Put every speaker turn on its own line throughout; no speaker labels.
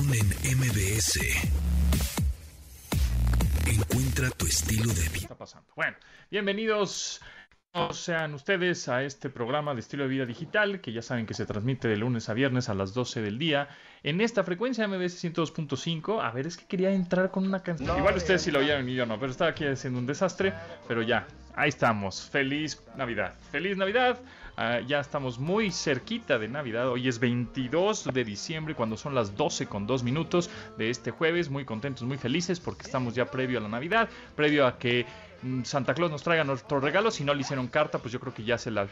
En MBS. Encuentra tu estilo de vida.
está pasando? Bueno, bienvenidos sean ustedes a este programa de estilo de vida digital que ya saben que se transmite de lunes a viernes a las 12 del día en esta frecuencia MBS 102.5. A ver, es que quería entrar con una canción. Igual ustedes sí lo oyeron y yo no, pero estaba aquí haciendo un desastre. Pero ya, ahí estamos. Feliz Navidad. Feliz Navidad. Ah, ya estamos muy cerquita de Navidad. Hoy es 22 de diciembre, cuando son las 12 con 2 minutos de este jueves. Muy contentos, muy felices porque estamos ya previo a la Navidad, previo a que mm, Santa Claus nos traiga nuestro regalo. Si no le hicieron carta, pues yo creo que ya se la.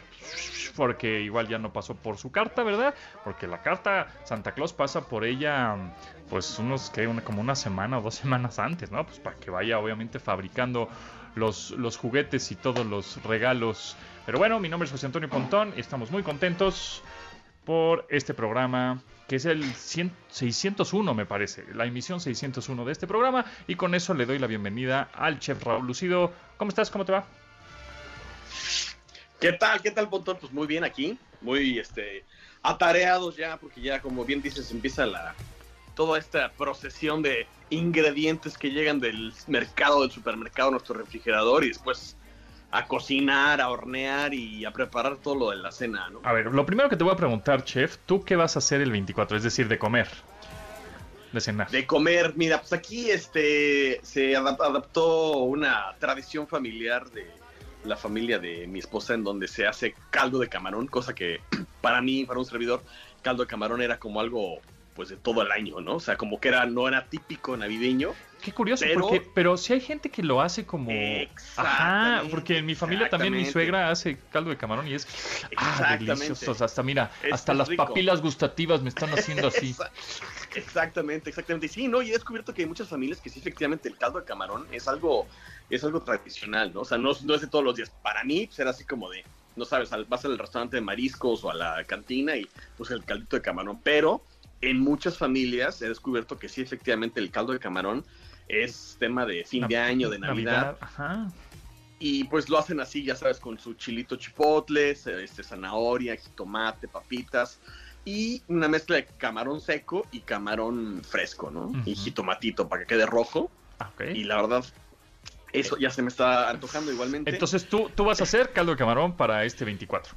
Porque igual ya no pasó por su carta, ¿verdad? Porque la carta Santa Claus pasa por ella, pues unos que una, como una semana o dos semanas antes, ¿no? Pues para que vaya, obviamente, fabricando los, los juguetes y todos los regalos. Pero bueno, mi nombre es José Antonio Pontón y estamos muy contentos por este programa que es el 100 601 me parece, la emisión 601 de este programa y con eso le doy la bienvenida al chef Raúl Lucido. ¿Cómo estás? ¿Cómo te va?
¿Qué tal? ¿Qué tal, Pontón? Pues muy bien aquí, muy este atareados ya porque ya como bien dices empieza la toda esta procesión de ingredientes que llegan del mercado, del supermercado nuestro refrigerador y después a cocinar, a hornear y a preparar todo lo de la cena, ¿no?
A ver, lo primero que te voy a preguntar, chef, ¿tú qué vas a hacer el 24? Es decir, de comer. De cenar.
De comer, mira, pues aquí este se adap- adaptó una tradición familiar de la familia de mi esposa en donde se hace caldo de camarón, cosa que para mí, para un servidor, caldo de camarón era como algo pues de todo el año, ¿no? O sea, como que era no era típico navidaviño.
Qué curioso,
Pero-
porque, pero si hay gente que lo hace como... Ajá, porque en mi familia también mi suegra hace caldo de camarón y es... Ah,
Exactamente.
delicioso. O sea, hasta mira,
Es-
hasta las
rico.
papilas gustativas me están haciendo así.
Exa- Exactamente, exactamente. Y Sí, no, y he descubierto que hay muchas familias que sí, efectivamente, el caldo de camarón es algo, es algo tradicional, ¿no? O sea, no, no es de todos los días. Para mí, pues era así como de, no sabes, vas al restaurante de mariscos o a la cantina y pues el caldito de camarón. Pero en muchas familias he descubierto que sí, efectivamente, el caldo de camarón es tema de fin de año, de Navidad.
Ajá.
Y pues lo hacen así, ya sabes, con su chilito chipotle, este, zanahoria, jitomate, papitas y una mezcla de camarón seco y camarón fresco, ¿no? Y jitomatito para que quede rojo.
Ah.
Y la verdad, eso ya se me está antojando igualmente.
Entonces tú, tú vas a hacer caldo de camarón para este 24.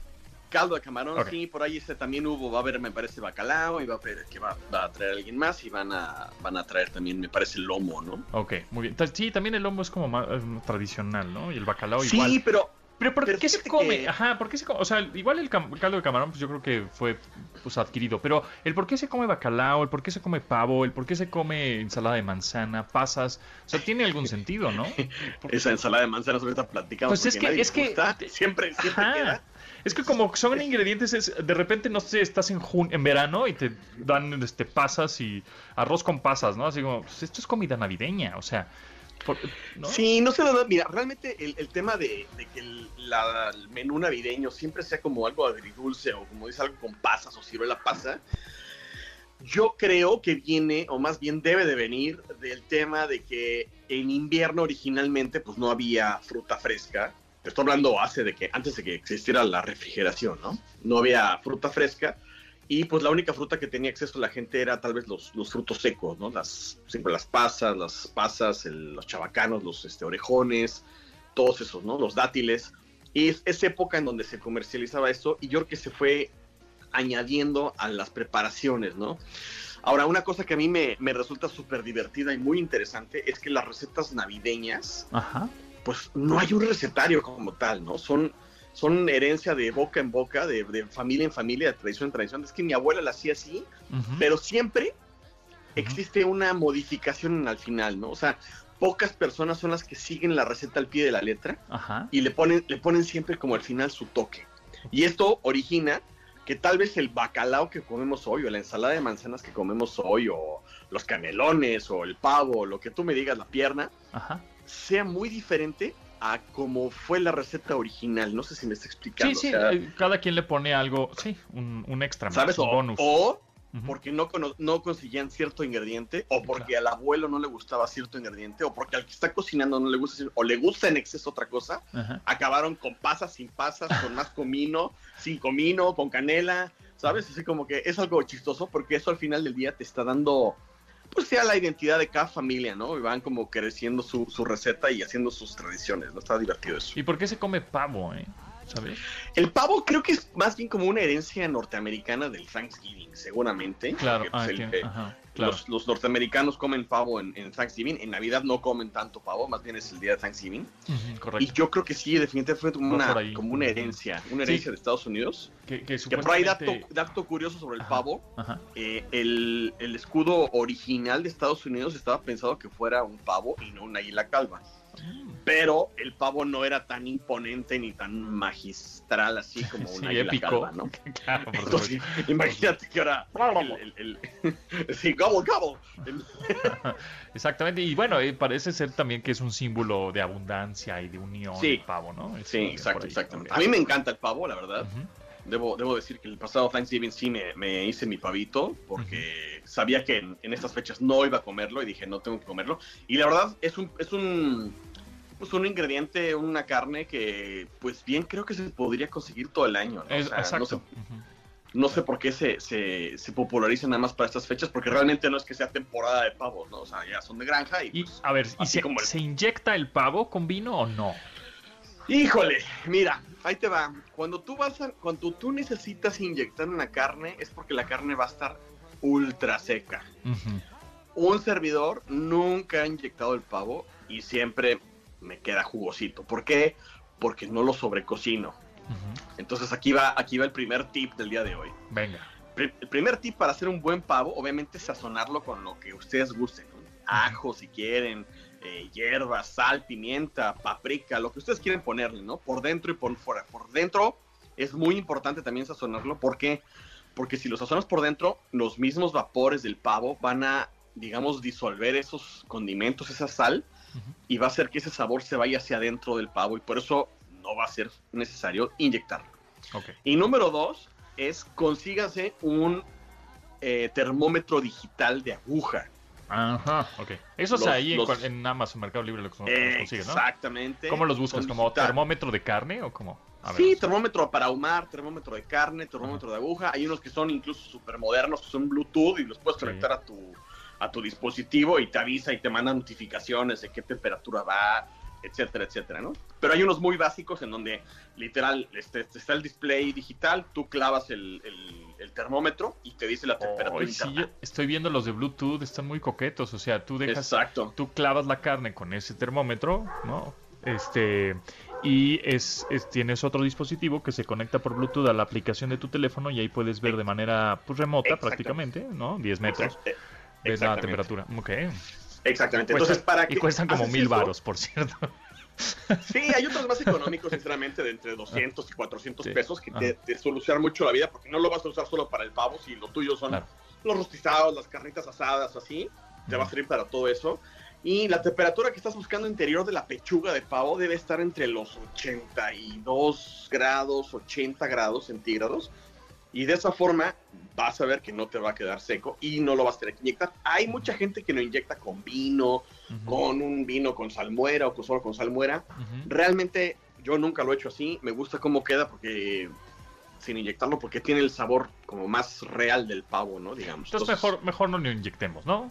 Caldo de camarón,
Ok.
sí, por ahí este también hubo, va a haber, me parece, bacalao, y va a haber que va, va a traer alguien más, y van a, van a traer también, me parece, lomo, ¿no?
Ok, muy bien. Sí, también el lomo es como más eh, tradicional, ¿no? Y el bacalao
sí,
igual.
pero
Pero ¿por
pero
qué se come?
que-
Ajá, ¿por qué se come? O sea, igual el caldo de camarón, pues yo creo que fue pues adquirido. Pero el por qué se come bacalao, el por qué se come pavo, el por qué se come ensalada de manzana, pasas, o sea, tiene algún sentido, ¿no?
esa ensalada de manzanas ahorita platicamos.
Pues es que- es que-
gusta, siempre, siempre queda.
Es que como son ingredientes, es, de repente, no sé, estás en jun en verano y te dan este pasas y arroz con pasas, ¿no? Así como, pues esto es comida navideña, o sea.
Sí, no sé, mira, realmente el, tema de, que el menú navideño siempre sea como algo agridulce o como dice algo con pasas o ciruela pasa, yo creo que viene, o más bien debe de venir, del tema de que en invierno originalmente pues no había fruta fresca. Te estoy hablando hace de que antes de que existiera la refrigeración, ¿no? No había fruta fresca y pues la única fruta que tenía acceso la gente era tal vez los, los frutos secos, ¿no? Las, siempre las pasas, las pasas, el- los chabacanos, los este, orejones, todos esos, ¿no? Los dátiles. Y es, es época en donde se comercializaba eso y yo creo que se fue añadiendo a las preparaciones, ¿no? Ahora, una cosa que a mí me, me resulta súper divertida y muy interesante es que las recetas navideñas,
Ajá.
Pues no hay un recetario como tal, ¿no? Son, son herencia de boca en boca, de, de familia en familia, de tradición en tradición. Es que mi abuela la hacía así, pero siempre existe una modificación al final, ¿no? O sea, pocas personas son las que siguen la receta al pie de la letra
Ajá.
y le ponen, le ponen siempre como al final su toque. Y esto origina que tal vez el bacalao que comemos hoy, o la ensalada de manzanas que comemos hoy, o los canelones, o el pavo, o lo que tú me digas, la pierna,
Ajá.
Sea muy diferente a como fue la receta original. No sé si me está explicando.
Sí, sí,
o sea,
eh, cada quien le pone algo, sí, un, un extra más,
¿Sabes?
un
O,
bonus.
o
Ujú.
porque no, no conseguían cierto ingrediente, o porque al abuelo no le gustaba cierto ingrediente, o porque al que está cocinando no le gusta, o le gusta en exceso otra cosa, acabaron con pasas, sin pasas, con más comino, sin comino, con canela, ¿sabes? Así como que es algo chistoso porque eso al final del día te está dando pues sea la identidad de cada familia, ¿no? Y van como creciendo su, su receta y haciendo sus tradiciones, ¿no? Está divertido eso.
¿Y por qué se come pavo, eh? ¿Sabes?
El pavo creo que es más bien como una herencia norteamericana del Thanksgiving, seguramente.
Claro,
pues,
ah,
el-
ajá, claro.
los, los norteamericanos comen pavo en, en Thanksgiving, en Navidad no comen tanto pavo, más bien es el día de Thanksgiving. Y
correcto.
yo creo que sí, definitivamente fue como una,
ahí.
como una herencia, una
Sí.
herencia de Estados Unidos.
Que, que
Que por ahí dato, dato curioso sobre el pavo,
Ajá.
eh, el, el escudo original de Estados Unidos estaba pensado que fuera un pavo y no una águila calva. Pero el pavo no era tan imponente ni tan magistral así como
Sí,
una águila
épico.
calva, ¿no?
Claro, por
Entonces,
supuesto.
imagínate que ahora el, el- el- sí, gobble, gobble. El-
Exactamente. Y bueno, eh, parece ser también que es un símbolo de abundancia y de unión
Sí.
el pavo, ¿no? Es
sí, exacto, exactamente. A mí me encanta el pavo, la verdad. Debo, debo decir que el pasado Thanksgiving sí me, me hice mi pavito porque sabía que en, en estas fechas no iba a comerlo y dije no tengo que comerlo. Y la verdad es un, es un, pues un ingrediente, una carne que pues bien creo que se podría conseguir todo el año. ¿no? O
Es-
sea,
exacto.
no, sé,
Ujú.
no sé por qué se, se, se populariza nada más para estas fechas porque realmente no es que sea temporada de pavos, ¿no? O sea, ya son de granja y...
Y
pues,
a ver, ¿y se,
como el-
se inyecta el pavo con vino o no?
Híjole, mira, ahí te va. Cuando tú vas a, cuando tú necesitas inyectar una carne es porque la carne va a estar ultra seca. Un servidor nunca ha inyectado el pavo y siempre me queda jugosito. ¿Por qué? Porque no lo sobrecocino. Entonces aquí va, aquí va el primer tip del día de hoy.
Venga.
El primer tip para hacer un buen pavo, obviamente, es sazonarlo con lo que ustedes gusten. ¿no? Ajo, si quieren, eh, hierbas, sal, pimienta, paprika, lo que ustedes quieren ponerle, ¿no? Por dentro y por fuera. Por dentro es muy importante también sazonarlo. ¿Por qué? Porque si lo sazonas por dentro, los mismos vapores del pavo van a, digamos, disolver esos condimentos, esa sal, Y va a hacer que ese sabor se vaya hacia adentro del pavo y por eso no va a ser necesario inyectarlo. Y número dos es consígase un eh, termómetro digital de aguja.
Ajá, ok. Eso es ahí en,
los-
cual- en Amazon Mercado Libre lo los consigues, ¿no?
Exactamente.
¿Cómo los buscas? ¿Como
digital.
termómetro de carne o ver,
Sí, termómetro para ahumar, termómetro de carne, termómetro de aguja. Hay unos que son incluso súper modernos, que son Bluetooth y los puedes
Sí.
conectar a tu, a tu dispositivo y te avisa y te manda notificaciones de qué temperatura va, etcétera, etcétera, ¿no? Pero hay unos muy básicos en donde literal este, está el display digital, tú clavas el, el- el termómetro y te dice la temperatura
sí, estoy viendo los de Bluetooth, están muy coquetos. O sea, tú dejas,
Exacto.
tú clavas la carne con ese termómetro, ¿no? Este, y es, es- tienes otro dispositivo que se conecta por Bluetooth a la aplicación de tu teléfono y ahí puedes ver de manera pues, remota prácticamente, ¿no? 10 metros, ves la temperatura. Ok.
Exactamente. Entonces, para
y
que
cuestan como mil varos, por cierto.
Sí, hay otros más económicos, sinceramente, de entre 200 y 400
Sí.
pesos que te, te solucionan mucho la vida porque no lo vas a usar solo para el pavo, si lo tuyo son
Claro.
los rostizados, las carnitas asadas, así, te va a servir para todo eso. Y la temperatura que estás buscando interior de la pechuga de pavo debe estar entre los 82 grados, 80 grados centígrados. Y de esa forma vas a ver que no te va a quedar seco y no lo vas a tener que inyectar. Hay mucha gente que lo inyecta con vino, con un vino con salmuera o con- solo con salmuera. Realmente yo nunca lo he hecho así. Me gusta cómo queda porque sin inyectarlo porque tiene el sabor como más real del pavo, ¿no? Digamos.
Entonces mejor, mejor no lo inyectemos, ¿no?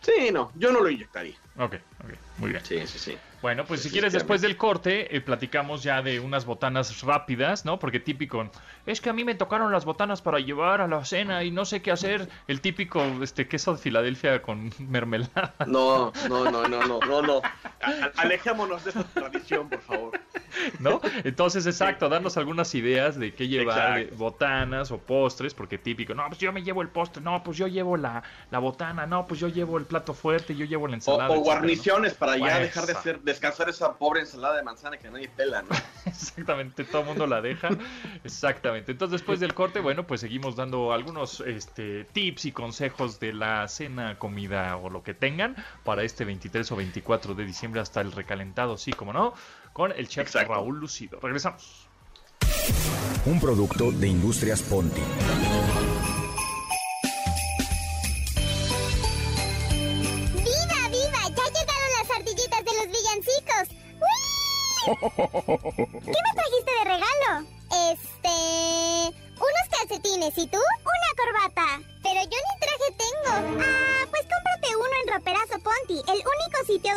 Sí, no, yo no lo inyectaría.
Ok, ok, muy bien.
Sí, sí, sí.
Bueno, pues si quieres después del corte, eh, platicamos ya de unas botanas rápidas, ¿no? Porque típico, es que a mí me tocaron las botanas para llevar a la cena y no sé qué hacer. El típico este queso de Filadelfia con mermelada,
No, no, no, no, no, no, no. A- alejémonos de esta tradición, por favor.
¿no? Entonces, exacto, darnos algunas ideas de qué llevar, de botanas o postres, porque típico, no, pues yo me llevo el postre, no, pues yo llevo la, la botana, no, pues yo llevo el plato fuerte, yo llevo la ensalada.
o
etcétera, ¿no?
guarniciones para ya dejar de hacer descansar esa pobre ensalada de manzana que nadie pela, ¿no?
Exactamente, todo el mundo la deja. Exactamente. Entonces, después del corte, bueno, pues seguimos dando algunos este, tips y consejos de la cena, comida o lo que tengan para este 23 o 24 de diciembre hasta el recalentado, sí, como no, con el chef
Exacto.
Raúl Lucido. Regresamos.
Un producto de Industrias Ponti.
¿Qué me trajiste de regalo? Este... Unos calcetines, ¿y tú? Una corbata. Pero yo ni traje tengo. Ah, pues cómprate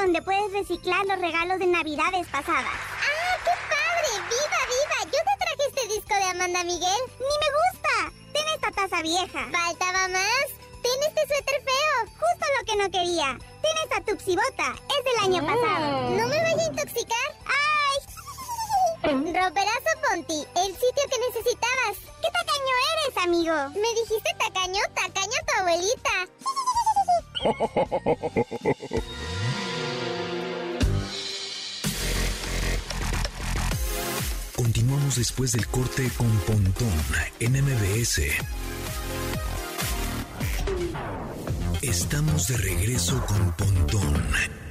donde puedes reciclar los regalos de navidades pasadas. ¡Ah, qué padre! ¡Viva, viva! Yo te traje este disco de Amanda Miguel. ¡Ni me gusta! Ten esta taza vieja. ¿Faltaba más? Ten este suéter feo. Justo lo que no quería. Ten esta tupsibota. Es del año pasado. ¿No me vaya a intoxicar? ¡Ay! Roperazo Ponti, el sitio que necesitabas. ¿Qué tacaño eres, amigo? ¿Me dijiste tacaño? Tacaño tu abuelita.
Continuamos después del corte con Pontón en MBS. Estamos de regreso con Pontón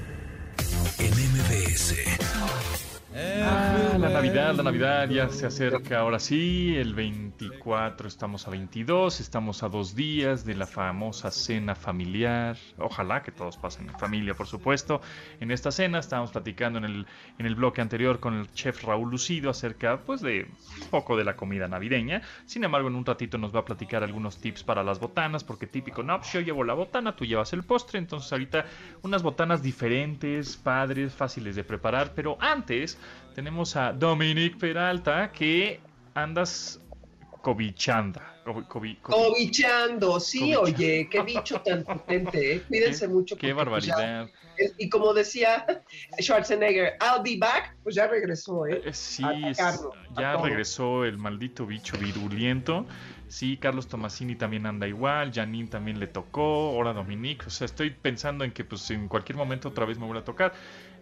Navidad, la Navidad ya se acerca ahora sí, el 24 estamos a 22, estamos a dos días de la famosa cena familiar, ojalá que todos pasen en familia por supuesto, en esta cena estábamos platicando en el, en el bloque anterior con el chef Raúl Lucido acerca pues de un poco de la comida navideña, sin embargo en un ratito nos va a platicar algunos tips para las botanas, porque típico, no, pues yo llevo la botana, tú llevas el postre, entonces ahorita unas botanas diferentes, padres, fáciles de preparar, pero antes tenemos a Dominic Peralta que andas cobichando. cobi- cobi- cobi-
Cobichando, sí, oye, qué bicho tan potente, ¿eh? Cuídense
Qué-
mucho.
Qué
pues, ya-
barbaridad.
y como decía Schwarzenegger, I'll be back, pues ya regresó, ¿eh?
Eh, Sí, ya regresó el maldito bicho virulento. Sí, Carlos Tomasini también anda igual, Janine también le tocó, ahora Dominique. O sea, estoy pensando en que pues en cualquier momento otra vez me vuelve a tocar.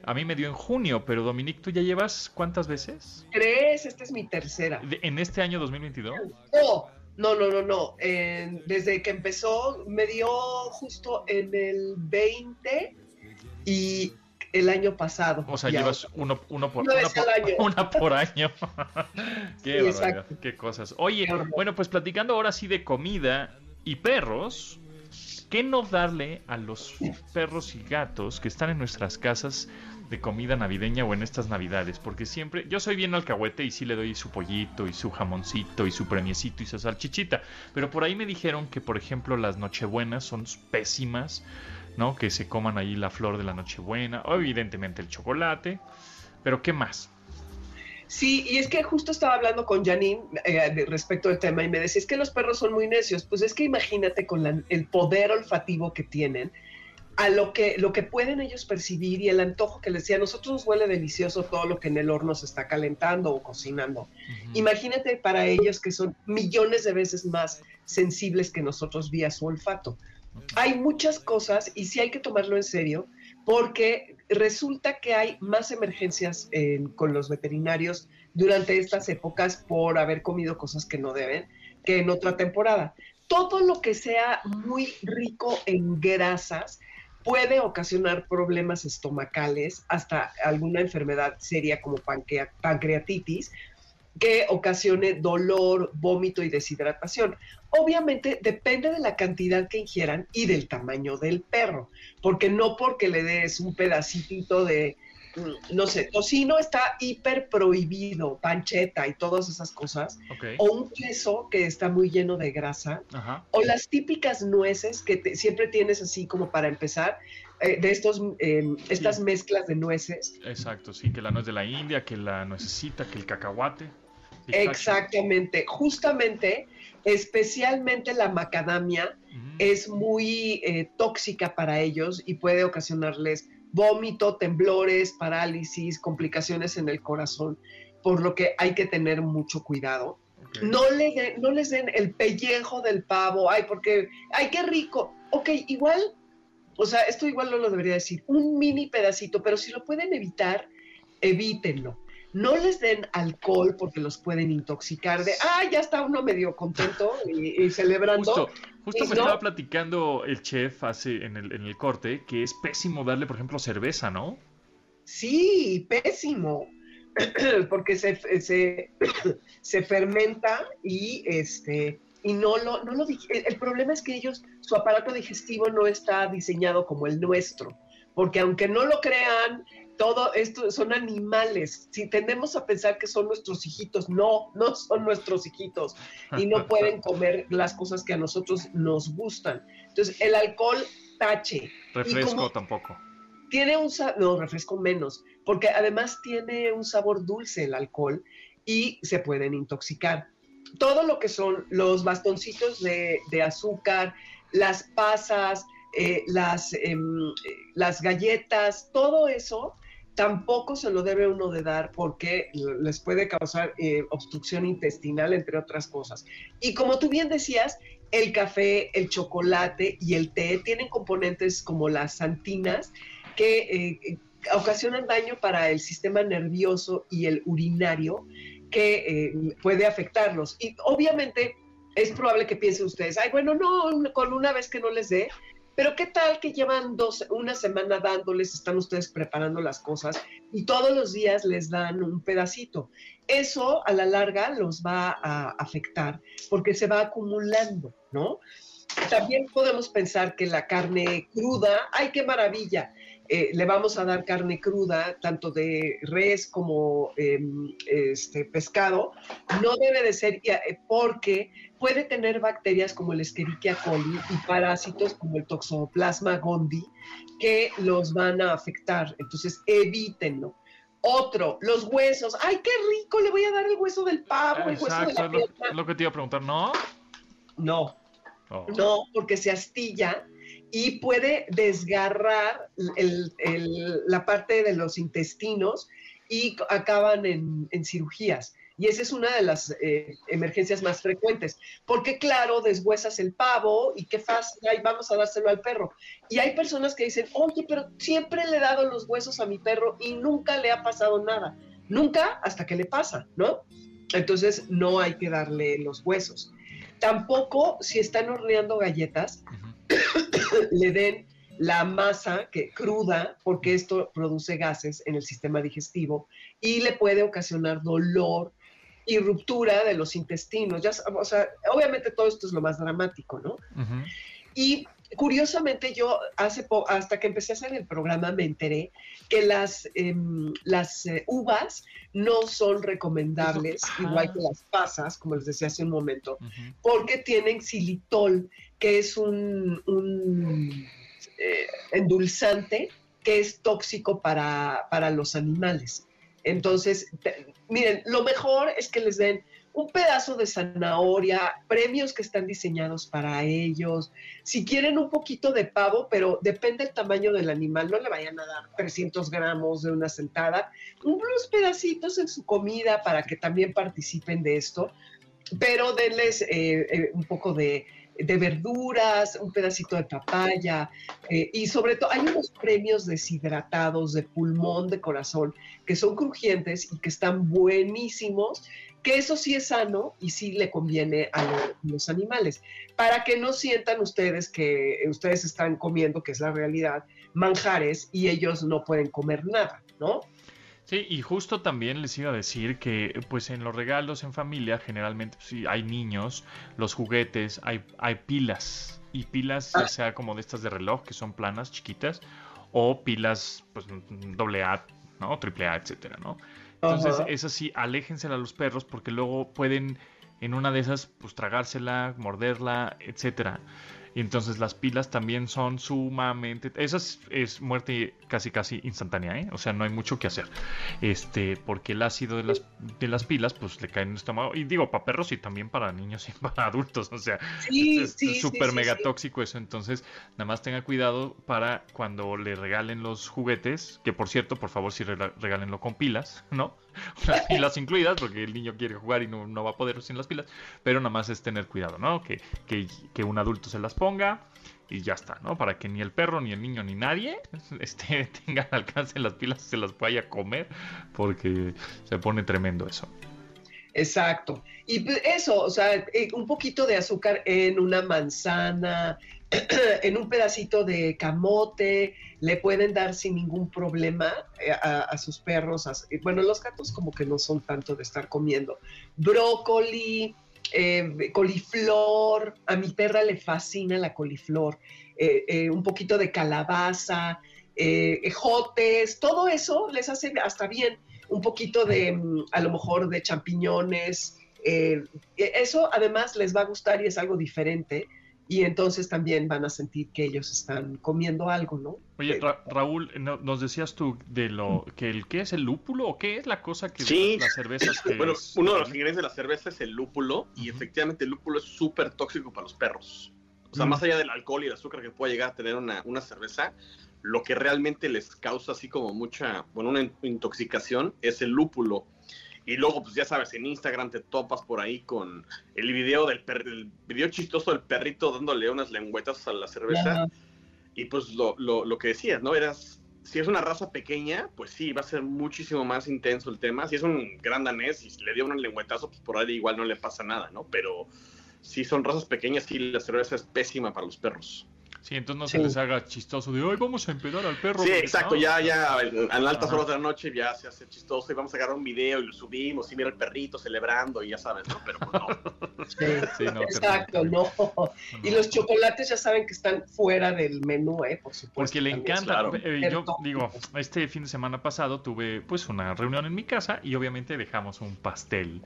A mí me dio en junio, pero Dominique, ¿tú ya llevas cuántas veces?
¿Crees? Esta es mi tercera.
¿En este año 2022?
No, no, no, no, no. Eh, desde que empezó, me dio justo en el 20 y el año pasado.
O sea, llevas uno, uno por,
Una
por,
año.
una por año. qué
Sí,
qué cosas. Oye,
Qué
bueno, pues platicando ahora sí de comida y perros, ¿qué no darle a los perros y gatos que están en nuestras casas comida navideña o en estas navidades? Porque siempre, yo soy bien alcahuete y sí le doy su pollito y su jamoncito y su premiecito y su salchichita, pero por ahí me dijeron que, por ejemplo, las nochebuenas son pésimas, ¿no? Que se coman ahí la flor de la nochebuena, o evidentemente el chocolate, pero ¿qué más?
Sí, y es que justo estaba hablando con Janine eh, respecto al tema y me decía, es que los perros son muy necios. Pues es que imagínate con el poder olfativo que tienen, a lo que, lo que pueden ellos percibir y el antojo que les decía, a nosotros nos huele delicioso todo lo que en el horno se está calentando o cocinando. Imagínate para ellos que son millones de veces más sensibles que nosotros vía su olfato. Hay muchas cosas y sí hay que tomarlo en serio porque resulta que hay más emergencias eh, con los veterinarios durante estas épocas por haber comido cosas que no deben que en otra temporada. Todo lo que sea muy rico en grasas puede ocasionar problemas estomacales, hasta alguna enfermedad seria como pancrea- pancreatitis, que ocasione dolor, vómito y deshidratación. Obviamente depende de la cantidad que ingieran y del tamaño del perro, porque no porque le des un pedacito de, no sé, tocino está hiper prohibido, pancheta y todas esas cosas, o un queso que está muy lleno de grasa,
Ajá.
o las típicas nueces que te- siempre tienes así como para empezar, eh, de estos, eh, estas
Sí.
mezclas de nueces.
Exacto, sí, que la nuez de la India, que la nuececita, que el cacahuate.
Exactamente, justamente, especialmente la macadamia
Ujú.
es muy eh, tóxica para ellos y puede ocasionarles vómito, temblores, parálisis, complicaciones en el corazón, por lo que hay que tener mucho cuidado. No, le den- no les den el pellejo del pavo, ay, porque, ay, qué rico. Ok, igual, o sea, esto igual no lo debería decir, un mini pedacito, pero si lo pueden evitar, evítenlo. No les den alcohol porque los pueden intoxicar de, ah, ya está uno medio contento y, y celebrando.
Justo, justo
Y
me
no-
estaba platicando el chef hace en el, en el corte que es pésimo darle, por ejemplo, cerveza, ¿no?
Sí, pésimo, porque se, se, se fermenta y este y no lo, no lo el problema es que ellos, su aparato digestivo no está diseñado como el nuestro, porque aunque no lo crean, todo esto son animales. Si tendemos a pensar que son nuestros hijitos, no, no son nuestros hijitos y no pueden comer las cosas que a nosotros nos gustan. Entonces, el alcohol tache.
Refresco tampoco.
Tiene un sabor, no, refresco menos, porque además tiene un sabor dulce el alcohol y se pueden intoxicar. Todo lo que son los bastoncitos de, azúcar, las pasas, eh, las, em, las galletas, todo eso tampoco se lo debe uno de dar porque les puede causar eh, obstrucción intestinal, entre otras cosas. Y como tú bien decías, el café, el chocolate y el té tienen componentes como las santinas que eh, ocasionan daño para el sistema nervioso y el urinario que eh, puede afectarlos. Y obviamente es probable que piensen ustedes, ay, bueno, no, con una vez que no les dé, pero qué tal que llevan dos, una semana dándoles, están ustedes preparando las cosas y todos los días les dan un pedacito. Eso a la larga los va a afectar porque se va acumulando, ¿no? También podemos pensar que la carne cruda, ay, qué maravilla, eh, le vamos a dar carne cruda, tanto de res como em, este, pescado, no debe de ser eh, porque puede tener bacterias como el Escherichia coli y parásitos como el Toxoplasma gondii que los van a afectar. Entonces, evítenlo. Otro, los huesos. ¡Ay, qué rico! Le voy a dar el hueso del pavo, el hueso de la
lo, lo que te iba a preguntar, ¿no?
No. Oh. No, porque se astilla y puede desgarrar la parte de los intestinos y acaban en, cirugías. Y esa es una de las eh, emergencias más frecuentes, porque claro, deshuesas el pavo y qué fácil, vamos a dárselo al perro. Y hay personas que dicen, oye, pero siempre le he dado los huesos a mi perro y nunca le ha pasado nada. Nunca hasta que le pasa, ¿no? Entonces no hay que darle los huesos. Tampoco si están horneando galletas, le den la masa que cruda, porque esto produce gases en el sistema digestivo y le puede ocasionar dolor y ruptura de los intestinos. Ya, o sea, obviamente todo esto es lo más dramático, ¿no? Y curiosamente yo hace hasta que empecé a hacer el programa me enteré que las, em, las eh, uvas no son recomendables, igual que las pasas, como les decía hace un momento, porque tienen xilitol, que es un, eh, endulzante que es tóxico para, para los animales. Entonces, miren, lo mejor es que les den un pedazo de zanahoria, premios que están diseñados para ellos. Si quieren un poquito de pavo, pero depende del tamaño del animal, no le vayan a dar 300 gramos de una sentada, unos pedacitos en su comida para que también participen de esto, pero denles eh, eh, un poco de, verduras, un pedacito de papaya eh, y sobre todo hay unos premios deshidratados de pulmón, de corazón, que son crujientes y que están buenísimos que eso sí es sano y sí le conviene a, los animales, para que no sientan ustedes que ustedes están comiendo, que es la realidad, manjares y ellos no pueden comer nada, ¿no?
Sí, y justo también les iba a decir que pues en los regalos en familia generalmente si pues, hay niños, los juguetes, hay, hay pilas y pilas ya sea como de estas de reloj que son planas, chiquitas, o pilas pues doble A, ¿no? Triple A, etcétera, ¿no? Entonces, es así, aléjensela a los perros porque luego pueden en una de esas pues tragársela, morderla, etcétera. Y entonces las pilas también son sumamente... Esa es, muerte casi casi instantánea, ¿eh? O sea, no hay mucho que hacer. Este, porque el ácido de las, de las pilas, pues le cae en el estómago. Y digo, para perros y también para niños y para adultos. O sea, es súper mega tóxico eso. Entonces, nada más tenga cuidado para cuando le regalen los juguetes. Que por cierto, por favor, si regálenlo con pilas, ¿no? las pilas incluidas, porque el niño quiere jugar y no, va a poder sin las pilas, pero nada más es tener cuidado, ¿no? Que, que, un adulto se las ponga y ya está, ¿no? Para que ni el perro, ni el niño, ni nadie este, tenga al alcance las pilas y se las vaya a comer, porque se pone tremendo eso.
Exacto. Y eso, o sea, eh, un poquito de azúcar en una manzana, en un pedacito de camote, le pueden dar sin ningún problema eh, a, sus perros. bueno, los gatos como que no son tanto de estar comiendo. Brócoli, eh, coliflor, a mi perra le fascina la coliflor, eh, un poquito de calabaza, ejotes, todo eso les hace hasta bien. Un poquito de, mm, a lo mejor, de champiñones. eso además les va a gustar y es algo diferente y entonces también van a sentir que ellos están comiendo algo, ¿no?
Oye, Ra- Raúl, no- nos decías tú de lo que el qué es el lúpulo o qué es la cosa que
Sí.
las cervezas que
Bueno,
es-
uno de los ingredientes de la cerveza es el lúpulo y efectivamente el lúpulo es súper tóxico para los perros. O sea, más allá del alcohol y el azúcar que puede llegar a tener una, una cerveza, lo que realmente les causa así como mucha, bueno, una in- intoxicación es el lúpulo. Y luego, pues ya sabes, en Instagram te topas por ahí con el video del per- el video chistoso del perrito dándole unas lengüetas a la cerveza. Y pues lo, lo, lo que decías, ¿no? Eras, si es una raza pequeña, pues sí, va a ser muchísimo más intenso el tema. Si es un gran danés y le dio un lengüetazo, pues por ahí igual no le pasa nada, ¿no? Pero si son razas pequeñas, sí, la cerveza es pésima para los perros.
Sí, entonces no
Sí.
se les haga chistoso de, ay, vamos a empedar al perro.
Sí, exacto,
no".
ya, ya, en altas
Ajá.
horas de la noche ya se hace chistoso y vamos a agarrar un video y lo subimos y mira el perrito celebrando y ya sabes, ¿no? Pero pues no.
Sí.
Sí, no,
Exacto, no. Y los chocolates ya saben que están fuera del menú, ¿eh? Por supuesto.
Porque le encanta.
claro.
eh, yo digo, este fin de semana pasado tuve pues una reunión en mi casa y obviamente dejamos un pastel.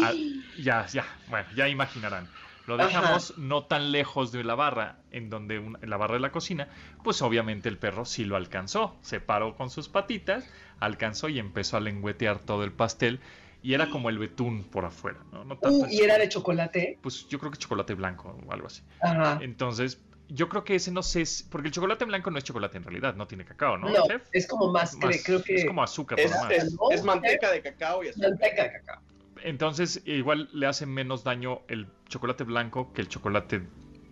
Ah, ya, ya, bueno, ya imaginarán. Lo
Ajá.
dejamos no tan lejos de la barra, en donde un- en la barra de la cocina, pues obviamente el perro sí lo alcanzó. Se paró con sus patitas, alcanzó y empezó a lengüetear todo el pastel. Y era como el betún por afuera, ¿no? No tanto
Uh, y era de
chocolate. Pues yo creo que chocolate blanco o algo así.
Ajá.
Entonces, yo creo que ese no sé, porque el chocolate blanco no es chocolate en realidad, no tiene cacao, ¿no?
No,
chef?
es como más, cre-
Más-
creo que
Es como azúcar
Es, es manteca de cacao y azúcar.
manteca de cacao.
Entonces, igual le hace menos daño el chocolate blanco que el chocolate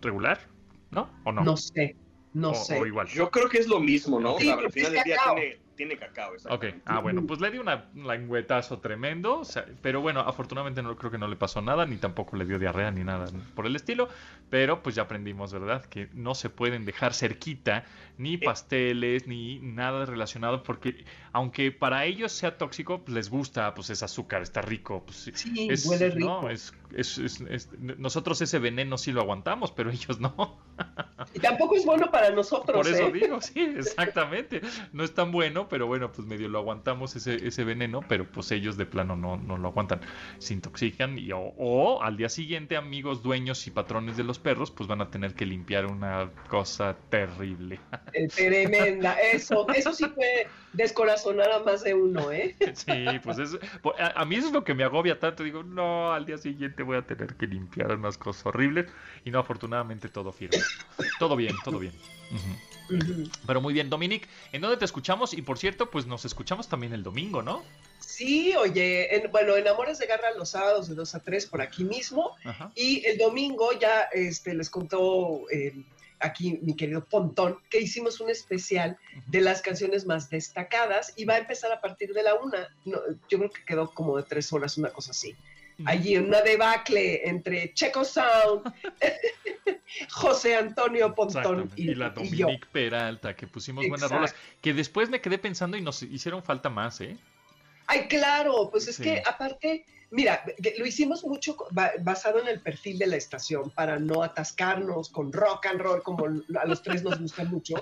regular, ¿no? ¿O no?
No, sé, no
o,
sé.
o igual.
Yo creo que es lo mismo, ¿no?
Sí,
O sea, al
porque
final
es
del día
cacao.
tiene, tiene cacao.
Ok, ah bueno, pues le dio una un lengüetazo tremendo, o sea, pero bueno, afortunadamente no creo que no le pasó nada, ni tampoco le dio diarrea ni nada por el estilo, pero pues ya aprendimos, ¿verdad? Que no se pueden dejar cerquita ni pasteles ni nada relacionado, porque aunque para ellos sea tóxico, pues les gusta, pues es azúcar, está rico, pues sí,
Sí,
es,
huele rico.
¿no? es, es- es- es- nosotros ese veneno sí lo aguantamos, pero ellos no.
Y tampoco es bueno para nosotros,
Por eso
¿eh?
digo, sí, exactamente. No es tan bueno, pero bueno, pues medio lo aguantamos ese, ese veneno, pero pues ellos de plano no, no lo aguantan. Se intoxican y o, o al día siguiente, amigos, dueños y patrones de los perros, pues van a tener que limpiar una cosa terrible.
Eh, Tremenda. Eso, eso sí puede descorazonar a más de uno, ¿eh?
Sí, pues es, pues, a, a mí eso es lo que me agobia tanto. Digo, no, al día siguiente voy a tener que limpiar unas cosas horribles. Y no, afortunadamente todo firme. Todo bien, todo bien. Pero muy bien, Dominic, ¿en dónde te escuchamos? Y por cierto, pues nos escuchamos también el domingo, ¿no?
Sí, oye, en- bueno, en Amores de Garra los sábados de 2 a 3 por aquí mismo.
Ajá.
Y el domingo ya este, les contó eh, aquí mi querido Pontón que hicimos un especial de las canciones más destacadas y va a empezar a partir de la una. No, yo creo que quedó como de tres horas, una cosa así. Allí en una debacle entre Checo Sound, José Antonio Pontón y,
Y, la
y.
Dominic Peralta, que pusimos buenas rolas, que después me quedé pensando y nos hicieron falta más, ¿eh?
Ay, claro, pues es
Sí.
que aparte, mira, lo hicimos mucho ba- basado en el perfil de la estación para no atascarnos con rock and roll como a los tres nos gusta mucho,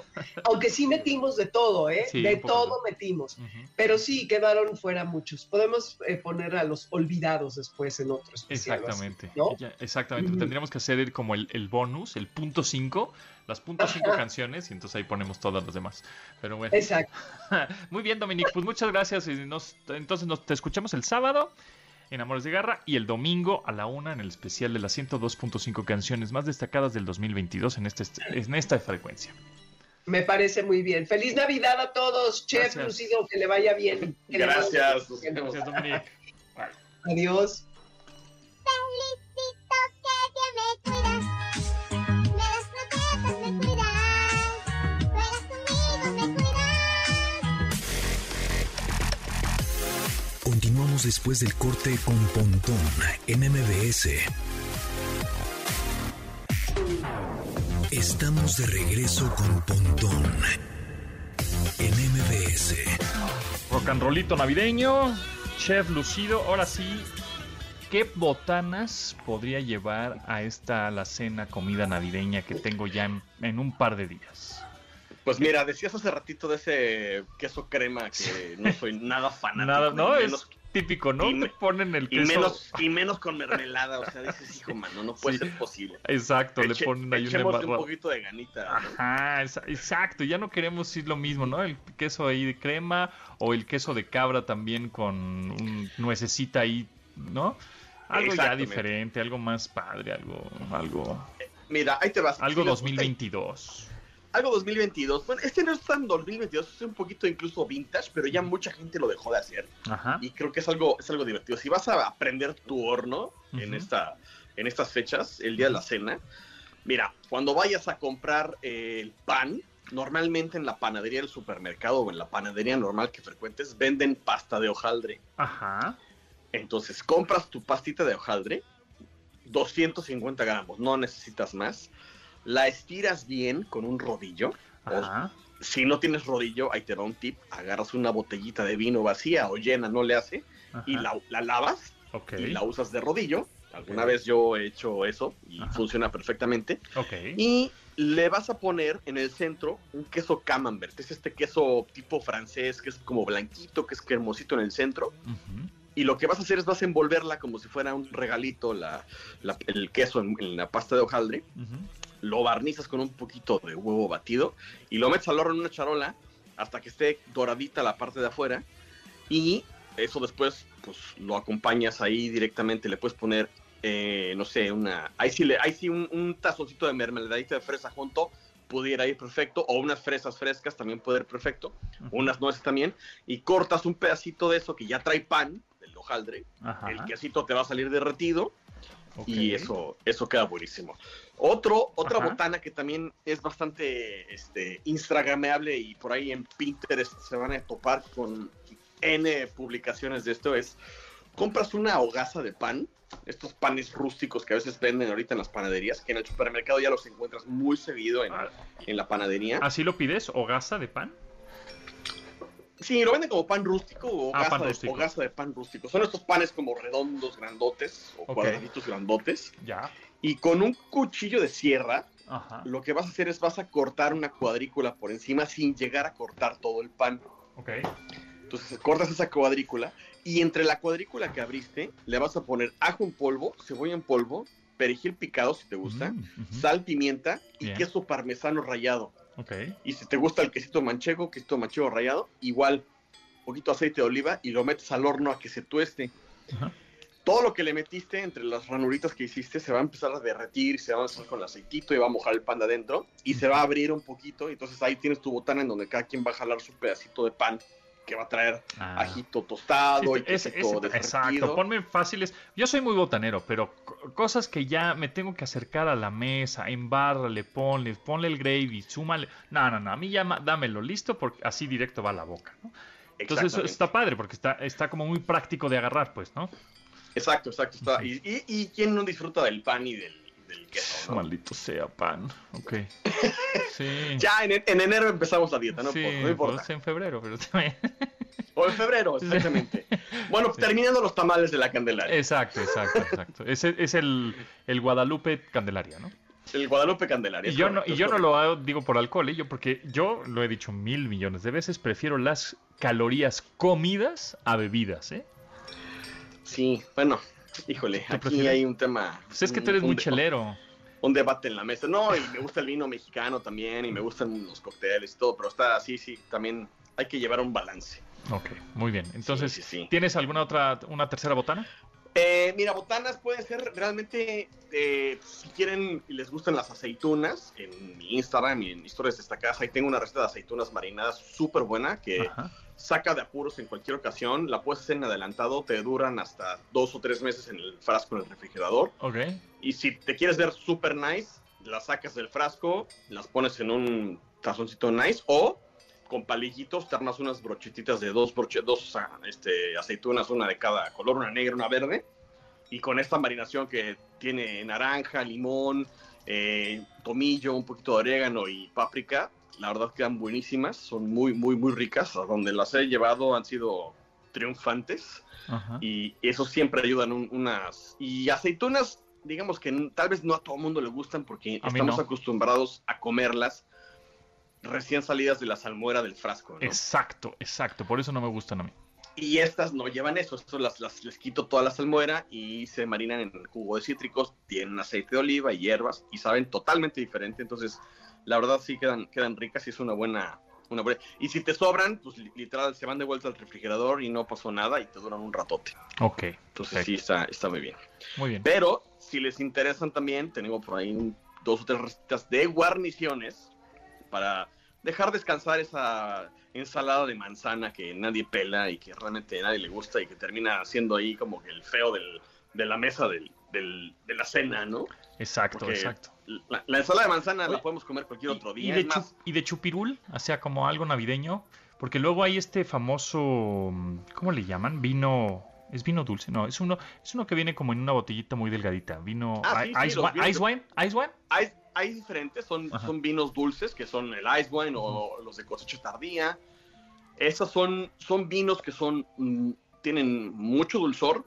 aunque sí metimos de todo, ¿eh?
Sí,
de todo metimos, pero sí quedaron fuera muchos. Podemos eh, poner a los olvidados después en otro especial. así,
Exactamente.
¿no?
Ya, exactamente. Tendríamos que hacer el- como el, el bonus, el punto 5, las punto 5 canciones, y entonces ahí ponemos todas las demás. Pero bueno.
Exacto.
Muy bien, Dominic, pues muchas gracias. y nos- entonces nos, te escuchamos el sábado en Amores de Garra y el domingo a la una en el especial de las 102.5 canciones más destacadas del 2022 en, este, en esta frecuencia.
Me parece muy bien. Feliz Navidad a todos, Chef
Gracias.
Lucido, que le vaya bien. Que le vaya
Gracias.
bien.
Gracias, Dominic.
Adiós.
Felicito que me cuidas.
Continuamos después del corte con Pontón en MBS. Estamos de regreso con Pontón en MBS.
Rollito navideño. Chef Lucido, ahora sí. ¿Qué botanas podría llevar a esta la cena comida navideña que tengo ya en un par de días?
Pues mira, decías hace ratito de ese queso crema que no soy nada fanático.
Nada, no, es Típico, ¿no?
Y
Te
me-
ponen el
Y
queso.
menos, y menos con mermelada, o sea, dices, hijo, mano, no puede
Sí.
ser posible.
Exacto, le ponen ahí un
echémosle un poquito de ganita. ¿no?
Ajá, exacto, ya no queremos ir lo mismo, ¿no? El queso ahí de crema o el queso de cabra también con un nuececita ahí, ¿no? Algo ya diferente, algo más padre, algo, algo,
Mira, ahí te vas.
algo
Si les gusta-
2022.
Algo 2022. Bueno, este no es tan 2022, es un poquito incluso vintage, pero ya mucha gente lo dejó de hacer.
Ajá.
Y creo que es algo, es algo divertido. Si vas a aprender tu horno en, esta, en estas fechas, el día de la cena, mira, cuando vayas a comprar eh, el pan, normalmente en la panadería del supermercado o en la panadería normal que frecuentes, venden pasta de hojaldre.
Ajá.
Entonces compras tu pastita de hojaldre, 250 gramos, no necesitas más. La estiras bien con un rodillo.
Ajá.
Si no tienes rodillo, ahí te va un tip. Agarras una botellita de vino vacía o llena, no le hace, y la, la lavas
Ok.
y la usas de rodillo. Alguna vez yo he hecho eso y
Ajá.
funciona perfectamente.
Ok.
Y le vas a poner en el centro un queso camembert. Es este queso tipo francés que es como blanquito, que es hermosito en el centro. Y lo que vas a hacer es vas a envolverla como si fuera un regalito, la, la- el queso en, en la pasta de hojaldre. Lo barnizas con un poquito de huevo batido y lo metes al horno en una charola hasta que esté doradita la parte de afuera. Y eso después, pues lo acompañas ahí directamente. Le puedes poner, eh, no sé, una. Ahí sí, le, ahí sí un, un tazoncito de mermeladita de fresa junto pudiera ir perfecto. O unas fresas frescas también puede ir perfecto. Unas nueces también. Y cortas un pedacito de eso que ya trae pan, hojaldre.
Ajá.
El quesito te va a salir derretido y eso, eso queda buenísimo. Otro, otra
Ajá.
botana que también es bastante este, instagrameable y por ahí en Pinterest se van a topar con N publicaciones de esto es, compras una hogaza de pan, estos panes rústicos que a veces venden ahorita en las panaderías, que en el supermercado ya los encuentras muy seguido en,
Ah,
en la panadería.
¿Así lo pides? ¿Hogaza de pan?
Sí, lo venden como pan rústico o
Ah, pan
de, pan rústico. Son estos panes como redondos, grandotes o
Ok.
cuadraditos grandotes.
Ya.
Y con un cuchillo de sierra,
Ajá.
lo que vas a hacer es vas a cortar una cuadrícula por encima sin llegar a cortar todo el pan.
Ok.
Entonces cortas esa cuadrícula y entre la cuadrícula que abriste le vas a poner ajo en polvo, cebolla en polvo, perejil picado si te gusta,
Mm,
sal, pimienta y
Bien.
queso parmesano rallado.
Ok.
Y si te gusta el quesito manchego, quesito manchego rallado, igual, un poquito de aceite de oliva y lo metes al horno a que se tueste. Todo lo que le metiste entre las ranuritas que hiciste se va a empezar a derretir, se va a hacer con el aceitito y va a mojar el pan de adentro y se va a abrir un poquito. y Entonces ahí tienes tu botana en donde cada quien va a jalar su pedacito de pan que va a traer
Ah.
ajito tostado y
Sí, ese- ese- exacto, ponme fáciles. Yo soy muy botanero, pero co- cosas que ya me tengo que acercar a la mesa, embárrale, ponle, ponle el gravy, súmale. No, no, no, a mí ya dámelo listo porque así directo va a la boca, ¿no? Entonces está padre porque está, está como muy práctico de agarrar, pues, ¿no?
Exacto, exacto. está- y, y, y quién no disfruta del pan y del, del queso, ¿no?
Maldito sea pan. Ok. Sí.
Ya en, en enero empezamos la dieta, no,
sí,
no importa.
pues en febrero, pero también.
O en febrero, exactamente. Bueno,
Sí.
terminando los tamales de la Candelaria.
Exacto, exacto, exacto. Ese es el, el Guadalupe Candelaria, ¿no?
El Guadalupe Candelaria.
Y
es
yo no, y
es
yo no lo hago, digo por alcohol, ¿eh? yo porque yo lo he dicho mil millones de veces, prefiero las calorías comidas a bebidas, ¿eh?
Sí, bueno, híjole,
¿Tú
aquí
prefieres?
hay un tema.
Pues es que tú eres muy chelero.
Un debate en la mesa. No, y me gusta el vino mexicano también, y me gustan los cócteles y todo, pero está así, sí, también hay que llevar un balance.
Ok, muy bien. Entonces,
Sí, sí, sí.
¿tienes alguna otra, una tercera botana?
Eh, mira, botanas pueden ser realmente, eh, si quieren y les gustan las aceitunas, en mi Instagram y en historias destacadas, ahí tengo una receta de aceitunas marinadas súper buena que
Ajá.
saca de apuros en cualquier ocasión. La puedes hacer en adelantado, te duran hasta dos o tres meses en el frasco en el refrigerador.
Ok.
Y si te quieres ver super nice, las sacas del frasco, las pones en un tazoncito nice o con palillitos te armas unas brochetitas de dos, broche- dos este, aceitunas, una de cada color, una negra, una verde. Y con esta marinación que tiene naranja, limón, eh, tomillo, un poquito de orégano y páprica, la verdad quedan buenísimas, son muy, muy, muy ricas. A donde las he llevado han sido triunfantes
Ajá.
y eso siempre ayudan un- unas y aceitunas digamos que tal vez no a todo el mundo le gustan porque
A
estamos
no.
acostumbrados a comerlas recién salidas de la salmuera del frasco ¿no?
Exacto, exacto. Por eso no me gustan a mí.
Y estas no llevan eso, Estas las, las- les quito toda la salmuera y se marinan en jugo de cítricos, tienen aceite de oliva y hierbas y saben totalmente diferente. Entonces, la verdad sí quedan, quedan ricas y es una buena, una buena. Y si te sobran, pues li- literal se van de vuelta al refrigerador y no pasó nada y te duran un ratote.
Ok,
Entonces sí está, está muy bien.
muy bien.
Pero si les interesan también, tenemos por ahí dos o tres recetas de guarniciones para dejar descansar esa ensalada de manzana que nadie pela y que realmente a nadie le gusta y que termina siendo ahí como que el feo del- de la mesa del, del- de la cena, ¿no?
Exacto,
Porque
exacto.
La, la ensalada de manzana
Oye,
la podemos comer cualquier
Y-
otro
y,
día.
de
más,
chu- y de chupirul, o sea, como algo navideño, porque luego hay este famoso, ¿cómo le llaman? Vino, es vino dulce, no, es uno, es uno que viene como en una botellita muy delgadita, vino
Ah,
i-
sí, sí,
ice, wine, ice
de-
wine, ice wine,
hay diferentes, son,
Ajá.
son vinos dulces, que son el ice wine o los de cosecha tardía. Esos son, son vinos que son, mm, tienen mucho dulzor,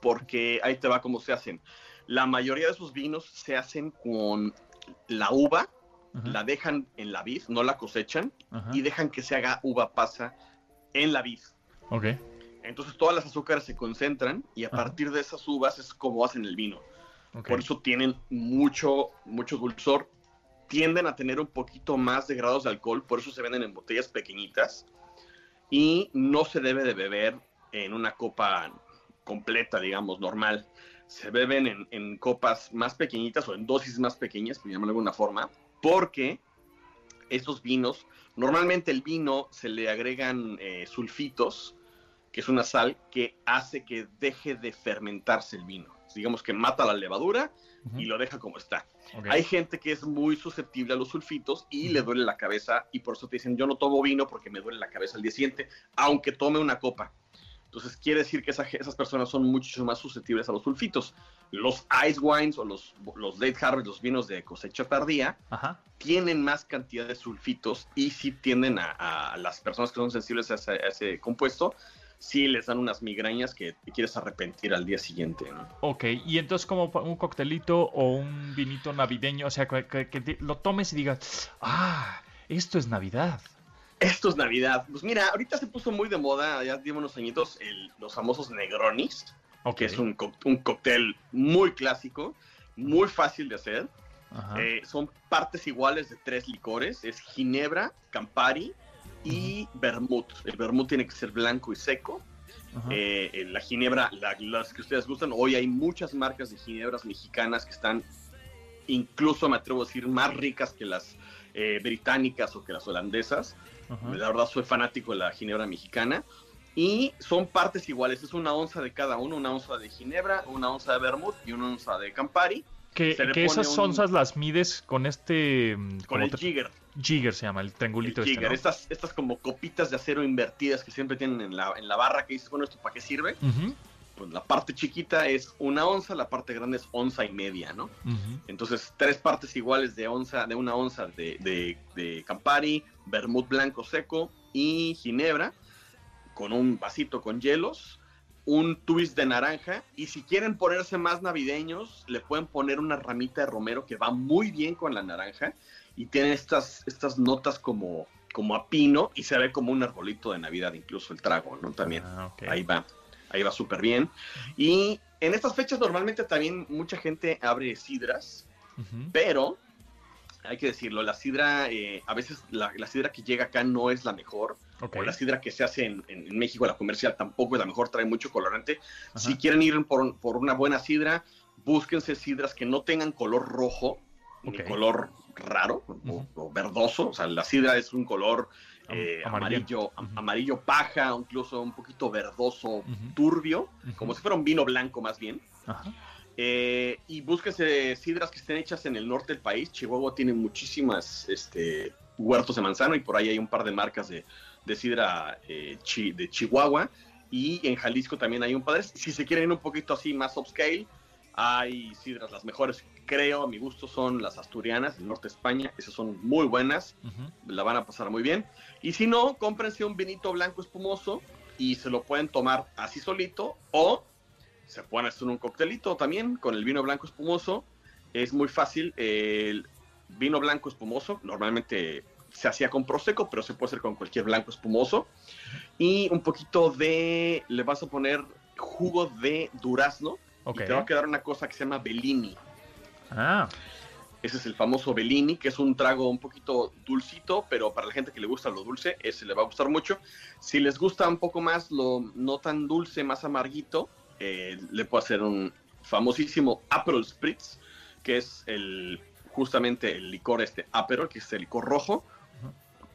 porque ahí te va cómo se hacen. La mayoría de esos vinos se hacen con la uva, la dejan en la vid, no la cosechan, y dejan que se haga uva pasa en la vid.
ok,
Entonces todas las azúcares se concentran y a partir de esas uvas es como hacen el vino. Por eso tienen mucho, mucho dulzor. Tienden a tener un poquito más de grados de alcohol, por eso se venden en botellas pequeñitas. Y no se debe de beber en una copa completa, digamos, normal. Se beben en, en copas más pequeñitas o en dosis más pequeñas, por llamarlo de alguna forma, porque estos vinos, normalmente el vino se le agregan eh, sulfitos, que es una sal que hace que deje de fermentarse el vino. Digamos que mata la levadura
ujú,
y lo deja como está.
ok,
Hay gente que es muy susceptible a los sulfitos y le duele la cabeza y por eso te dicen yo no tomo vino porque me duele la cabeza al día siguiente, aunque tome una copa. Entonces quiere decir que esa- esas personas son mucho más susceptibles a los sulfitos. Los ice wines o los, los late harvest, los vinos de cosecha tardía,
ajá,
tienen más cantidad de sulfitos y sí tienden a, a las personas que son sensibles a ese, a ese compuesto, sí les dan unas migrañas que te quieres arrepentir al día siguiente. ¿no?
ok, y entonces como un coctelito o un vinito navideño, o sea, que, que- que te- lo tomes y digas, ah, esto es Navidad,
Esto es Navidad. Pues mira, ahorita se puso muy de moda, ya lleva unos añitos, el- los famosos Negronis, que es un, un cóctel muy clásico, muy fácil de hacer. Eh, son partes iguales de tres licores, es Ginebra, Campari y Vermouth. El Vermouth tiene que ser blanco y seco. Eh, eh, la ginebra, la- las que ustedes gustan, hoy hay muchas marcas de ginebras mexicanas que están, incluso me atrevo a decir, más ricas que las eh, británicas o que las holandesas.
ajá.
La verdad soy fanático de la ginebra mexicana. Y son partes iguales, es una onza de cada uno, una onza de ginebra, una onza de vermouth y una onza de Campari,
Que, esas
un-
onzas las mides con este... mm,
con el jigger.
Jigger se llama, el
el
triangulito este,
jigger.
¿no?
Estas, estas como copitas de acero invertidas que siempre tienen en la, en la barra que dices, bueno, ¿esto para qué sirve? Pues la parte chiquita es una onza, la parte grande es onza y media, ¿no? Entonces, tres partes iguales de onza, de una onza de, de, de Campari, vermut blanco seco y ginebra, con un vasito con hielos, un twist de naranja, y si quieren ponerse más navideños, le pueden poner una ramita de romero que va muy bien con la naranja, y tiene estas, estas notas como, como a pino, y se ve como un arbolito de Navidad, incluso el trago, ¿no? También.
Ah.
Ahí va, ahí va súper bien. Y en estas fechas normalmente también mucha gente abre sidras, pero hay que decirlo, la sidra, eh, a veces la, la sidra que llega acá no es la mejor, o la sidra que se hace en, México, la comercial, tampoco es la mejor, trae mucho colorante.
ajá,
Si quieren ir por, por una buena sidra, búsquense sidras que no tengan color rojo, ni color raro o- verdoso, o sea, la sidra es un color eh, amarillo, amarillo paja, incluso un poquito verdoso, turbio, como si fuera un vino blanco más bien.
Ajá,
Eh, y búsquense sidras que estén hechas en el norte del país. Chihuahua tiene muchísimas este, huertos de manzano y por ahí hay un par de marcas de, de sidra eh, chi- de Chihuahua. Y en Jalisco también hay un par. Si se quieren un poquito así más upscale, hay sidras. Las mejores, creo, a mi gusto, son las asturianas del norte de España. Esas son muy buenas
ujú.
la van a pasar muy bien. Y si no, cómprense un vinito blanco espumoso y se lo pueden tomar así solito o se pueden hacer un coctelito también con el vino blanco espumoso. Es muy fácil. El vino blanco espumoso, normalmente se hacía con Prosecco, pero se puede hacer con cualquier blanco espumoso. Y un poquito de, le vas a poner jugo de durazno.
Ok.
Y te va a quedar una cosa que se llama Bellini.
Ah,
Ese es el famoso Bellini, que es un trago un poquito dulcito, pero para la gente que le gusta lo dulce, ese le va a gustar mucho. Si les gusta un poco más lo no tan dulce, más amarguito, eh, le puedo hacer un famosísimo Aperol Spritz, que es el justamente el licor este Aperol, que es el licor rojo.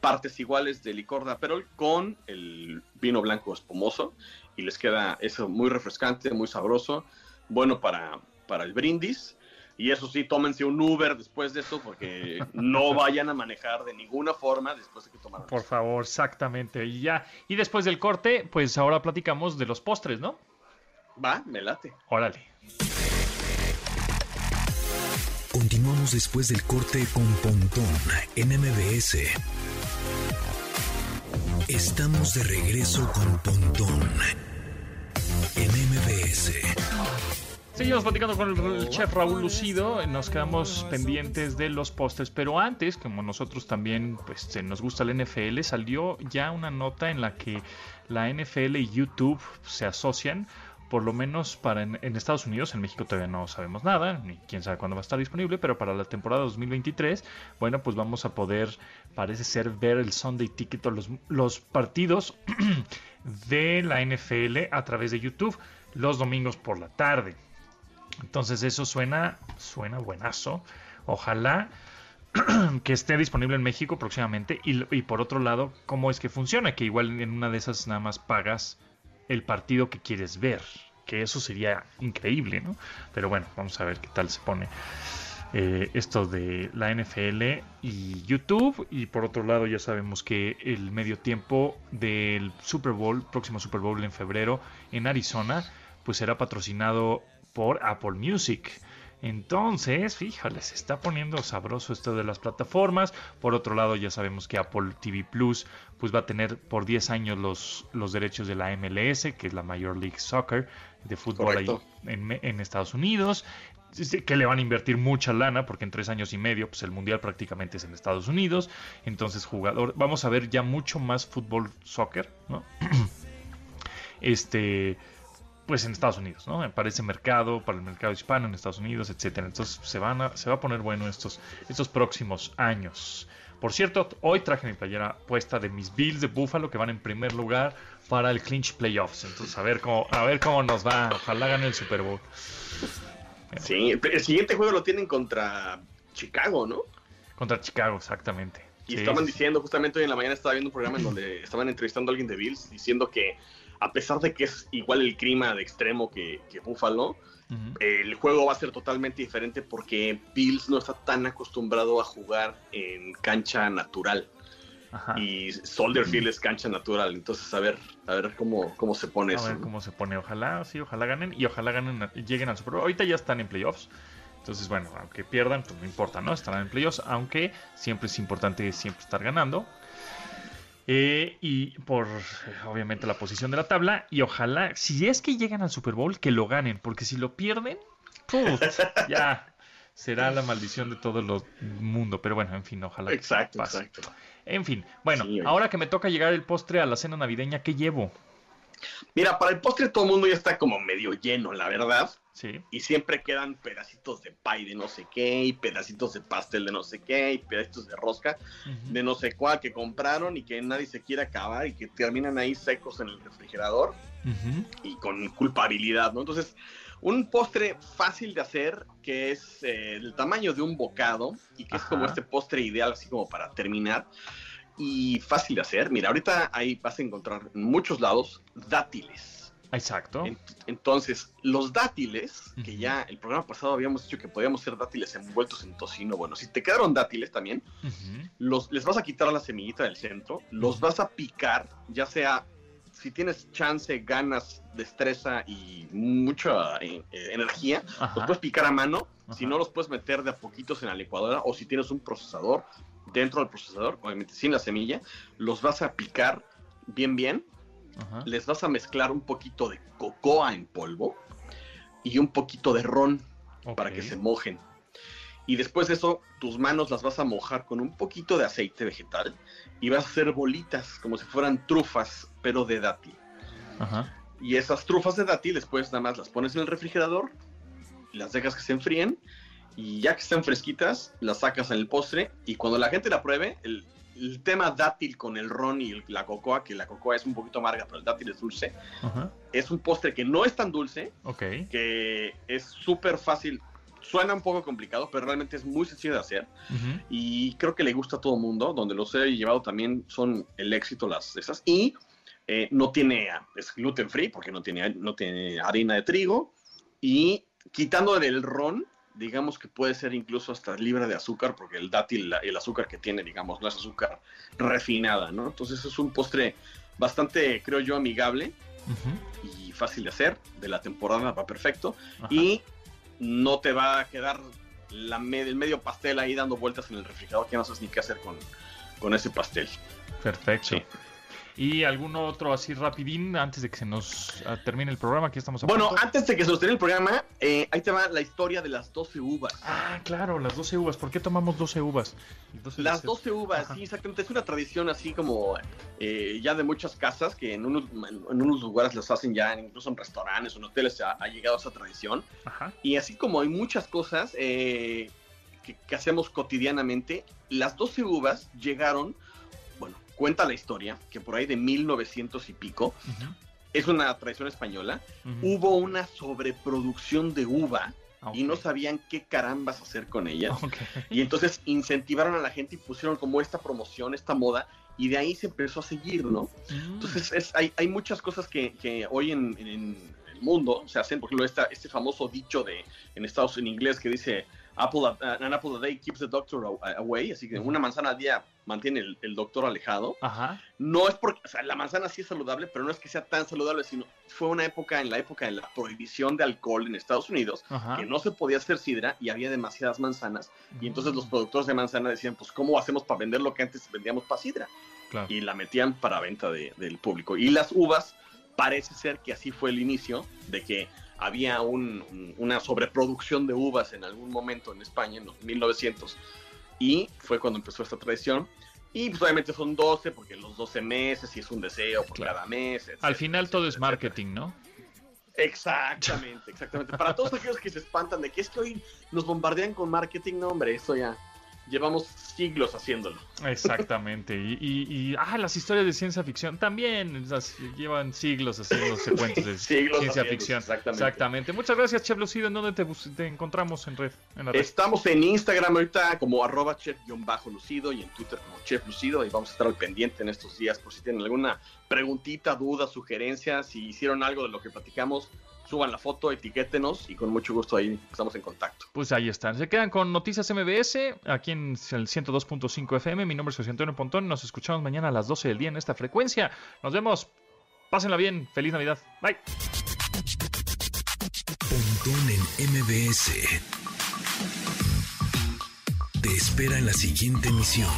Partes iguales de licor de Aperol con el vino blanco espumoso y les queda eso muy refrescante, muy sabroso, bueno para, para el brindis. Y eso sí, tómense un Uber después de eso porque no vayan a manejar de ninguna forma después de que tomaron.
por favor, exactamente. Y ya. Y después del corte, pues ahora platicamos de los postres, ¿no?
Va, me late.
Órale.
Continuamos después del corte con Pontón en MBS. Estamos de regreso con Pontón en MBS.
Seguimos platicando con el, chef Raúl Lucido, nos quedamos pendientes de los postres, pero antes, como nosotros también pues, nos gusta el NFL, salió ya una nota en la que la NFL y YouTube se asocian, por lo menos para en, Estados Unidos, en México todavía no sabemos nada, ni quién sabe cuándo va a estar disponible, pero para la temporada 2023, bueno, pues vamos a poder, parece ser, ver el Sunday Ticket o los, los partidos de la NFL a través de YouTube los domingos por la tarde. Entonces eso suena, suena buenazo. Ojalá que esté disponible en México próximamente. Y, y, por otro lado, ¿cómo es que funciona? Que igual en una de esas nada más pagas el partido que quieres ver. Que eso sería increíble, ¿no? Pero bueno, vamos a ver qué tal se pone eh, esto de la NFL y YouTube. Y por otro lado, ya sabemos que el medio tiempo del Super Bowl, próximo Super Bowl en febrero en Arizona, pues será patrocinado por Apple Music. Entonces, fíjale, se está poniendo sabroso esto de las plataformas. Por otro lado, ya sabemos que Apple TV Plus pues va a tener por 10 años los, los derechos de la MLS, que es la Major League Soccer de fútbol ahí en, en, Estados Unidos. Que le van a invertir mucha lana, porque en tres años y medio, pues el mundial prácticamente es en Estados Unidos. Entonces, jugador, vamos a ver ya mucho más fútbol soccer, ¿no? este pues en Estados Unidos, ¿no? Para ese mercado, para el mercado hispano en Estados Unidos, etcétera. Entonces se van a, se va a poner bueno estos, estos próximos años. Por cierto, hoy traje mi playera puesta de mis Bills de Buffalo que van en primer lugar para el clinch playoffs. Entonces a ver cómo, a ver cómo nos va. Ojalá gane el Super Bowl.
Sí, el siguiente juego lo tienen contra Chicago, ¿no?
Contra Chicago, exactamente.
Y sí, estaban sí, diciendo, justamente hoy en la mañana estaba viendo un programa en donde estaban entrevistando a alguien de Bills diciendo que a pesar de que es igual el clima de extremo que, que Buffalo, uh -huh. el juego va a ser totalmente diferente porque Bills no está tan acostumbrado a jugar en cancha natural. Ajá. Y Soldier Field es cancha natural, entonces a ver, a ver cómo, cómo se pone
a
eso.
A ver cómo se pone, ojalá, sí, ojalá ganen y ojalá ganen, lleguen al Super Bowl. Ahorita ya están en playoffs, entonces bueno, aunque pierdan, pues no importa, ¿no? Estarán en playoffs, aunque siempre es importante siempre estar ganando. Eh, y por obviamente la posición de la tabla. Y ojalá, si es que llegan al Super Bowl, que lo ganen. Porque si lo pierden, ya será la maldición de todo el mundo. Pero bueno, en fin, ojalá.
Exacto, pase. exacto.
En fin, bueno, sí, ahora que me toca llegar el postre a la cena navideña, ¿qué llevo?
Mira, para el postre todo el mundo ya está como medio lleno, la verdad.
Sí.
Y siempre quedan pedacitos de pie de no sé qué, y pedacitos de pastel de no sé qué, y pedacitos de rosca uh -huh. de no sé cuál que compraron y que nadie se quiere acabar y que terminan ahí secos en el refrigerador uh -huh. y con culpabilidad, ¿no? Entonces, un postre fácil de hacer que es eh, el tamaño de un bocado y que Ajá. es como este postre ideal, así como para terminar y fácil de hacer. Mira, ahorita ahí vas a encontrar en muchos lados dátiles.
Exacto.
Entonces, los dátiles, uh -huh. que ya el programa pasado habíamos dicho que podíamos ser dátiles envueltos en tocino. Bueno, si te quedaron dátiles también, uh -huh. los, les vas a quitar la semillita del centro, los vas a picar, ya sea si tienes chance, ganas, destreza y mucha eh, energía, Ajá. los puedes picar a mano. Ajá. Si no, los puedes meter de a poquitos en la licuadora o si tienes un procesador, dentro del procesador, obviamente sin la semilla, los vas a picar bien, bien Ajá. les vas a mezclar un poquito de cocoa en polvo y un poquito de ron okay. para que se mojen. Y después de eso, tus manos las vas a mojar con un poquito de aceite vegetal y vas a hacer bolitas como si fueran trufas, pero de dátil.
Ajá.
Y esas trufas de dátil después nada más las pones en el refrigerador, las dejas que se enfríen y ya que están fresquitas, las sacas en el postre y cuando la gente la pruebe, el, el tema dátil con el ron y el- la cocoa, que la cocoa es un poquito amarga, pero el dátil es dulce,
Ajá.
es un postre que no es tan dulce,
Ok.
que es súper fácil, suena un poco complicado, pero realmente es muy sencillo de hacer
Ujú.
y creo que le gusta a todo el mundo. Donde los he llevado también son el éxito las esas y eh, no tiene es gluten free porque no tiene no tiene harina de trigo y quitándole el ron digamos que puede ser incluso hasta libre de azúcar porque el dátil el azúcar que tiene digamos no es azúcar refinada no entonces es un postre bastante creo yo amigable y fácil de hacer de la temporada va perfecto
Ajá.
y no te va a quedar la me- el medio pastel ahí dando vueltas en el refrigerador que no sabes ni qué hacer con, con ese pastel.
Perfecto.
Sí.
¿Y algún otro así rapidín antes de que se nos ah, termine el programa? Aquí estamos a
Bueno,
punto.
antes de que se nos termine el programa, eh, ahí te va la historia de las 12 uvas.
Ah, claro, las 12 uvas. ¿Por qué tomamos 12 uvas? El 12
Las
de-
12 uvas,
Ajá.
sí, exactamente. Es una tradición así como eh, ya de muchas casas que en unos, en unos lugares las hacen ya, incluso en restaurantes o en hoteles ha, ha llegado esa tradición.
Ajá.
Y así como hay muchas cosas eh, que, que hacemos cotidianamente, las 12 uvas llegaron, cuenta la historia, que por ahí de 1900 y pico, es una tradición española, hubo una sobreproducción de uva
Ah,
y no sabían qué carambas hacer con ella.
Ok.
Y entonces incentivaron a la gente y pusieron como esta promoción, esta moda, y de ahí se empezó a seguir, ¿no?
Mm.
Entonces es- hay, hay muchas cosas que, que hoy en, en el mundo se hacen, por ejemplo, esta, este famoso dicho de en Estados en inglés que dice apple an apple a day keeps the doctor away, así que una manzana al día mantiene el, el doctor alejado.
Ajá.
No es porque, o sea, la manzana sí es saludable, pero no es que sea tan saludable, sino fue una época, en la época de la prohibición de alcohol en Estados Unidos,
Ajá.
que no se podía hacer sidra y había demasiadas manzanas, y entonces
Mm.
los productores de manzana decían, pues, ¿cómo hacemos para vender lo que antes vendíamos para sidra?
Claro.
y la metían para venta de- del público. Y las uvas, parece ser que así fue el inicio, de que había un- un- una sobreproducción de uvas en algún momento en España, en los 1900, y fue cuando empezó esta tradición. Y pues obviamente son 12, porque los 12 meses y es un deseo por
Claro.
cada mes.
Al final todo es
etcétera,
marketing, ¿no?
Exactamente, exactamente. Para todos aquellos que se espantan de que es que hoy nos bombardean con marketing, no, hombre, eso ya llevamos siglos haciéndolo.
Exactamente. Y, y, y- ah, las historias de ciencia ficción también llevan siglos haciéndose cuentos de
Siglos
ciencia ficción.
exactamente.
Exactamente. Muchas gracias, Chef Lucido. ¿En dónde te, te encontramos en red? En la red?
Estamos en Instagram ahorita como arroba chef-lucido y en Twitter como chef lucido y vamos a estar al pendiente en estos días por si tienen alguna preguntita, duda, sugerencia, si hicieron algo de lo que platicamos, suban la foto, etiquétenos y con mucho gusto ahí estamos en contacto.
Pues ahí están. Se quedan con Noticias MBS aquí en el 102.5 FM. Mi nombre es José Antonio Pontón. Nos escuchamos mañana a las 12 del día en esta frecuencia. Nos vemos. Pásenla bien. Feliz Navidad. Bye.
Pontón en MBS. Te espera en la siguiente emisión.